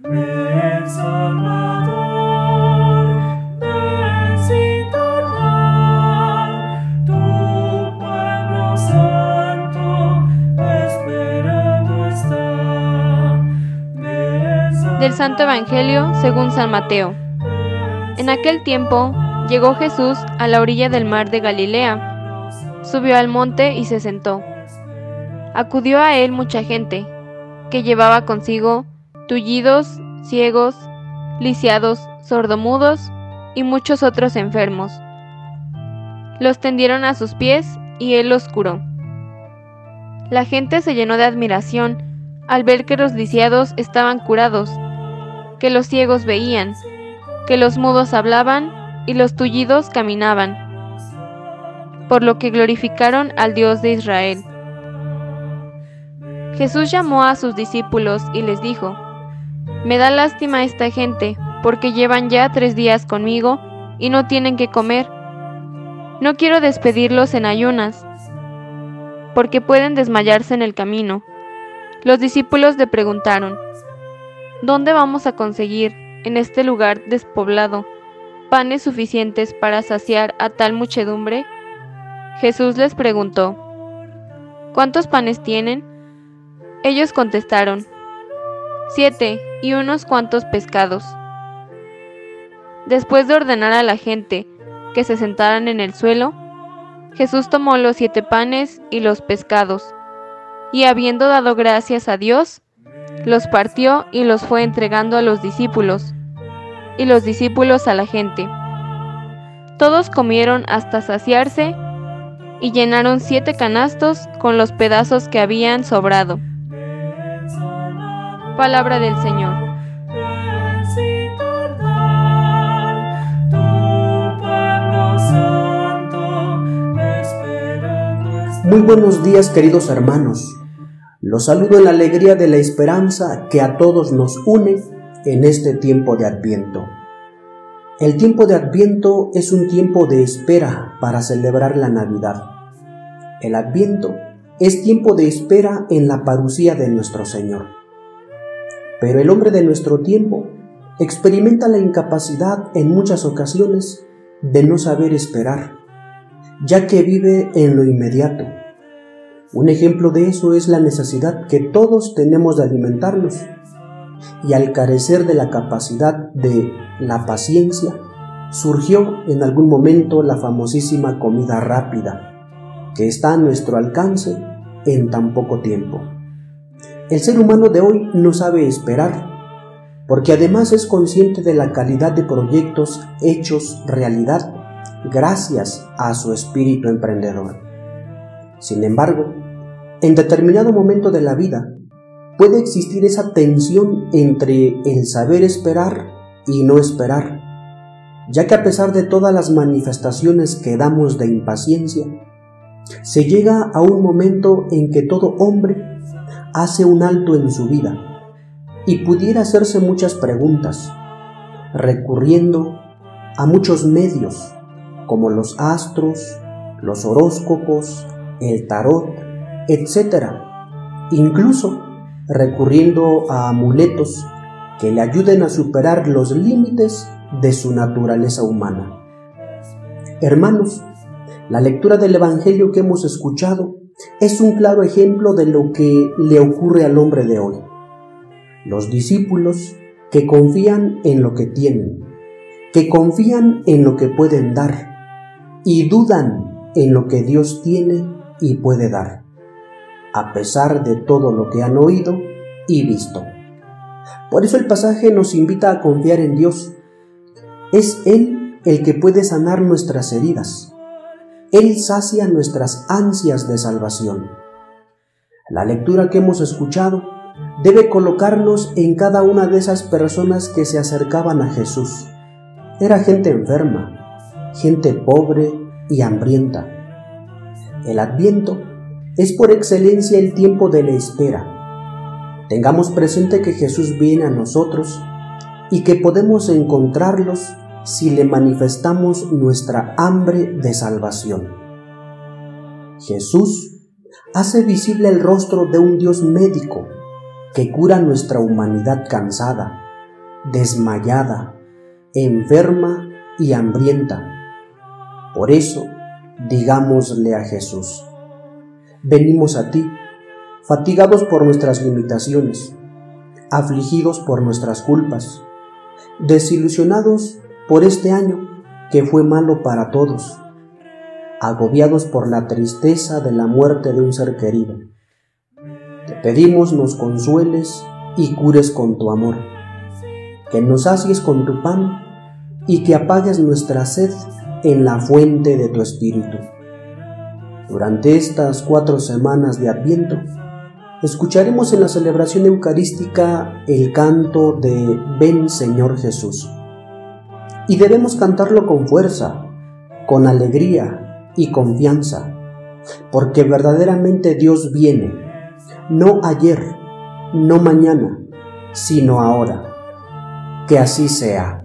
Del Santo Evangelio según San Mateo. En aquel tiempo llegó Jesús a la orilla del mar de Galilea, subió al monte y se sentó. Acudió a él mucha gente, que llevaba consigo tullidos, ciegos, lisiados, sordomudos y muchos otros enfermos. Los tendieron a sus pies y él los curó. La gente se llenó de admiración al ver que los lisiados estaban curados que los ciegos veían, que los mudos hablaban y los tullidos caminaban, por lo que glorificaron al Dios de Israel. Jesús llamó a sus discípulos y les dijo, Me da lástima esta gente, porque llevan ya tres días conmigo y no tienen que comer. No quiero despedirlos en ayunas, porque pueden desmayarse en el camino. Los discípulos le preguntaron, ¿Dónde vamos a conseguir, en este lugar despoblado, panes suficientes para saciar a tal muchedumbre? Jesús les preguntó, ¿cuántos panes tienen? Ellos contestaron, siete y unos cuantos pescados. Después de ordenar a la gente que se sentaran en el suelo, Jesús tomó los siete panes y los pescados, y habiendo dado gracias a Dios, los partió y los fue entregando a los discípulos, y los discípulos a la gente. Todos comieron hasta saciarse y llenaron siete canastos con los pedazos que habían sobrado. Palabra del Señor. Muy buenos días queridos hermanos. Los saludo en la alegría de la esperanza que a todos nos une en este tiempo de Adviento. El tiempo de Adviento es un tiempo de espera para celebrar la Navidad. El Adviento es tiempo de espera en la parucía de nuestro Señor. Pero el hombre de nuestro tiempo experimenta la incapacidad en muchas ocasiones de no saber esperar, ya que vive en lo inmediato un ejemplo de eso es la necesidad que todos tenemos de alimentarnos. Y al carecer de la capacidad de la paciencia, surgió en algún momento la famosísima comida rápida, que está a nuestro alcance en tan poco tiempo. El ser humano de hoy no sabe esperar, porque además es consciente de la calidad de proyectos hechos realidad gracias a su espíritu emprendedor. Sin embargo, en determinado momento de la vida puede existir esa tensión entre el saber esperar y no esperar, ya que a pesar de todas las manifestaciones que damos de impaciencia, se llega a un momento en que todo hombre hace un alto en su vida y pudiera hacerse muchas preguntas, recurriendo a muchos medios como los astros, los horóscopos, el tarot, etc. Incluso recurriendo a amuletos que le ayuden a superar los límites de su naturaleza humana. Hermanos, la lectura del Evangelio que hemos escuchado es un claro ejemplo de lo que le ocurre al hombre de hoy. Los discípulos que confían en lo que tienen, que confían en lo que pueden dar y dudan en lo que Dios tiene y puede dar, a pesar de todo lo que han oído y visto. Por eso el pasaje nos invita a confiar en Dios. Es Él el que puede sanar nuestras heridas. Él sacia nuestras ansias de salvación. La lectura que hemos escuchado debe colocarnos en cada una de esas personas que se acercaban a Jesús. Era gente enferma, gente pobre y hambrienta el adviento es por excelencia el tiempo de la espera. Tengamos presente que Jesús viene a nosotros y que podemos encontrarlos si le manifestamos nuestra hambre de salvación. Jesús hace visible el rostro de un Dios médico que cura nuestra humanidad cansada, desmayada, enferma y hambrienta. Por eso, digámosle a Jesús, venimos a ti, fatigados por nuestras limitaciones, afligidos por nuestras culpas, desilusionados por este año que fue malo para todos, agobiados por la tristeza de la muerte de un ser querido. Te pedimos nos consueles y cures con tu amor, que nos sacies con tu pan y que apagues nuestra sed en la fuente de tu espíritu. Durante estas cuatro semanas de Adviento, escucharemos en la celebración eucarística el canto de Ven Señor Jesús. Y debemos cantarlo con fuerza, con alegría y confianza, porque verdaderamente Dios viene, no ayer, no mañana, sino ahora. Que así sea.